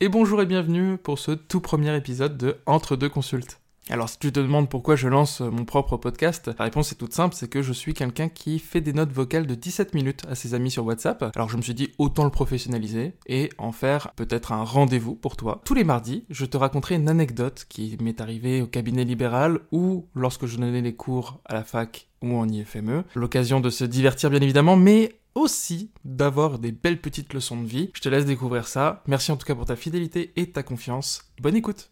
Et bonjour et bienvenue pour ce tout premier épisode de Entre deux consultes. Alors si tu te demandes pourquoi je lance mon propre podcast, la réponse est toute simple, c'est que je suis quelqu'un qui fait des notes vocales de 17 minutes à ses amis sur WhatsApp. Alors je me suis dit autant le professionnaliser et en faire peut-être un rendez-vous pour toi. Tous les mardis, je te raconterai une anecdote qui m'est arrivée au cabinet libéral ou lorsque je donnais les cours à la fac ou en IFME. L'occasion de se divertir bien évidemment, mais aussi d'avoir des belles petites leçons de vie. Je te laisse découvrir ça. Merci en tout cas pour ta fidélité et ta confiance. Bonne écoute